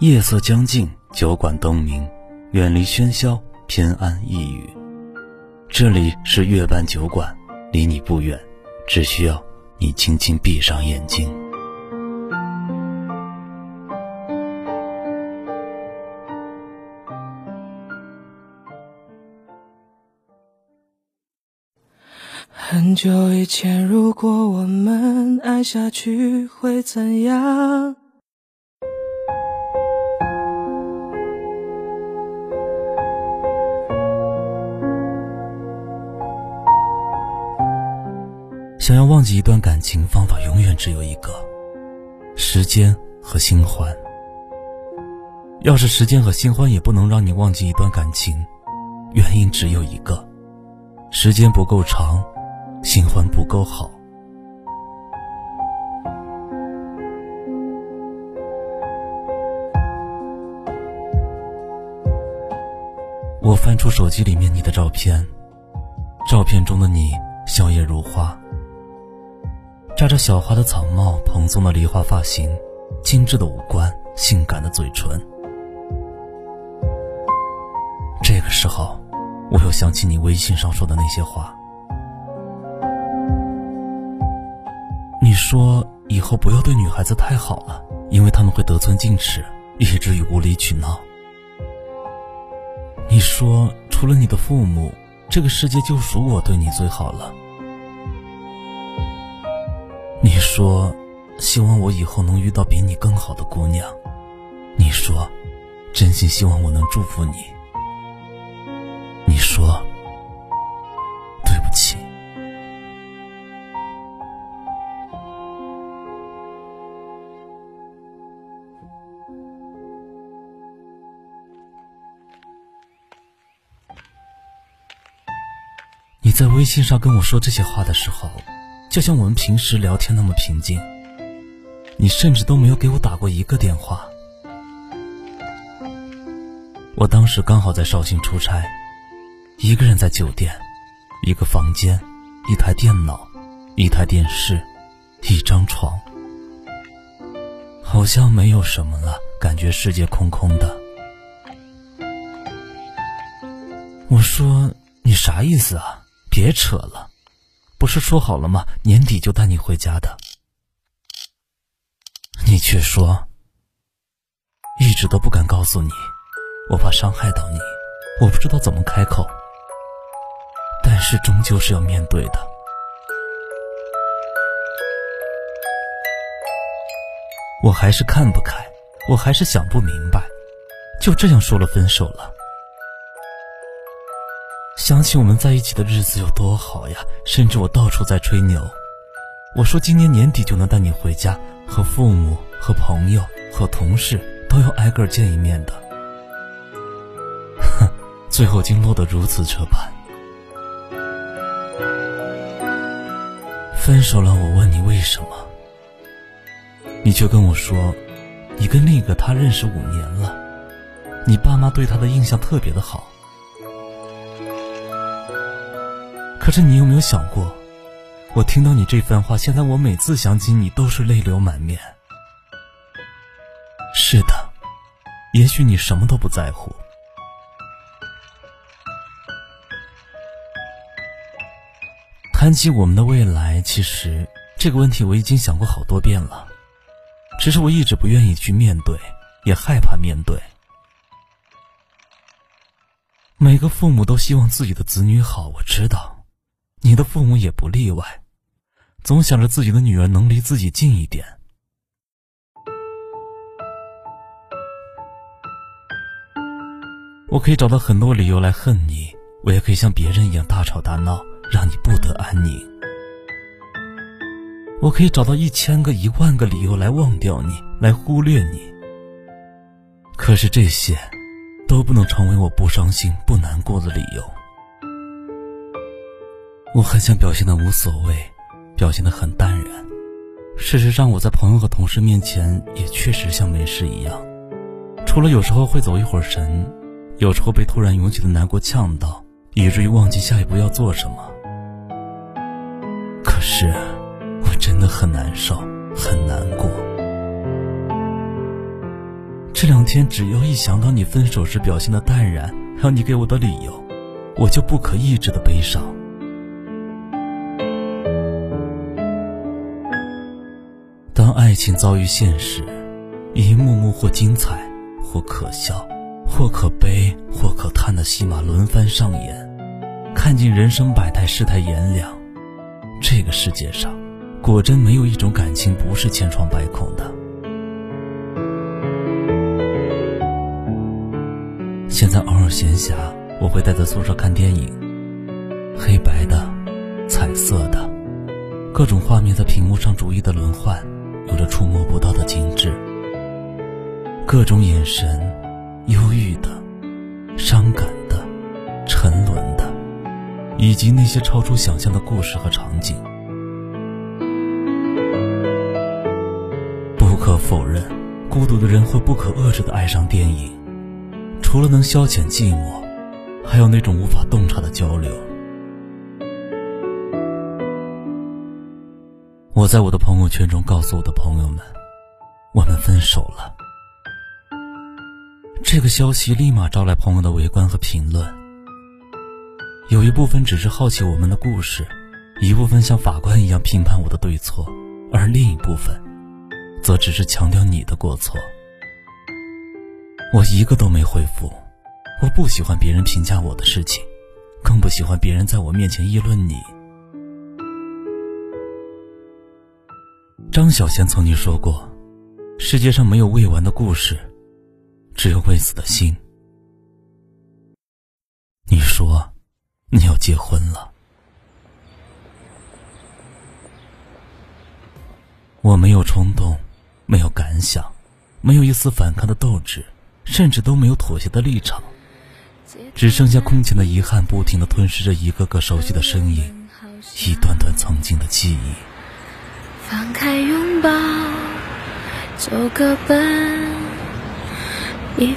夜色将尽，酒馆灯明，远离喧嚣，偏安一隅。这里是月半酒馆，离你不远，只需要你轻轻闭上眼睛。很久以前，如果我们爱下去会怎样？想要忘记一段感情，方法永远只有一个：时间和新欢。要是时间和新欢也不能让你忘记一段感情，原因只有一个：时间不够长，新欢不够好。我翻出手机里面你的照片，照片中的你笑靥如花。扎着小花的草帽，蓬松的梨花发型，精致的五官，性感的嘴唇。这个时候，我又想起你微信上说的那些话。你说以后不要对女孩子太好了，因为他们会得寸进尺，以至于无理取闹。你说除了你的父母，这个世界就属我对你最好了。你说，希望我以后能遇到比你更好的姑娘。你说，真心希望我能祝福你。你说，对不起。你在微信上跟我说这些话的时候。就像我们平时聊天那么平静，你甚至都没有给我打过一个电话。我当时刚好在绍兴出差，一个人在酒店，一个房间，一台电脑，一台电视，一张床，好像没有什么了，感觉世界空空的。我说你啥意思啊？别扯了。不是说好了吗？年底就带你回家的。你却说，一直都不敢告诉你，我怕伤害到你，我不知道怎么开口。但是终究是要面对的。我还是看不开，我还是想不明白，就这样说了分手了。想起我们在一起的日子有多好呀，甚至我到处在吹牛。我说今年年底就能带你回家，和父母、和朋友、和同事都要挨个见一面的。哼，最后竟落得如此这般。分手了，我问你为什么，你却跟我说，你跟另一个他认识五年了，你爸妈对他的印象特别的好。可是你有没有想过，我听到你这番话，现在我每次想起你都是泪流满面。是的，也许你什么都不在乎。谈起我们的未来，其实这个问题我已经想过好多遍了，只是我一直不愿意去面对，也害怕面对。每个父母都希望自己的子女好，我知道。你的父母也不例外，总想着自己的女儿能离自己近一点。我可以找到很多理由来恨你，我也可以像别人一样大吵大闹，让你不得安宁。我可以找到一千个、一万个理由来忘掉你，来忽略你。可是这些，都不能成为我不伤心、不难过的理由。我很想表现的无所谓，表现的很淡然。事实上，我在朋友和同事面前也确实像没事一样，除了有时候会走一会儿神，有时候被突然涌起的难过呛到，以至于忘记下一步要做什么。可是，我真的很难受，很难过。这两天只要一想到你分手时表现的淡然，还有你给我的理由，我就不可抑制的悲伤。爱情遭遇现实，一幕幕或精彩，或可笑，或可悲，或可叹的戏码轮番上演，看尽人生百态，世态炎凉。这个世界上，果真没有一种感情不是千疮百孔的。现在偶尔闲暇，我会待在宿舍看电影，黑白的、彩色的，各种画面在屏幕上逐一的轮换，有着触摸不到的精致。各种眼神，忧郁的、伤感的、沉沦的，以及那些超出想象的故事和场景。不可否认，孤独的人会不可遏制的爱上电影。除了能消遣寂寞，还有那种无法洞察的交流。我在我的朋友圈中告诉我的朋友们，我们分手了。这个消息立马招来朋友的围观和评论。有一部分只是好奇我们的故事，一部分像法官一样评判我的对错，而另一部分，则只是强调你的过错。我一个都没回复，我不喜欢别人评价我的事情，更不喜欢别人在我面前议论你。张小娴曾经说过：“世界上没有未完的故事，只有未死的心。”你说，你要结婚了，我没有冲动，没有感想，没有一丝反抗的斗志。甚至都没有妥协的立场，只剩下空前的遗憾，不停的吞噬着一个个熟悉的身影，一段段曾经的记忆。放开拥抱，走个奔。一。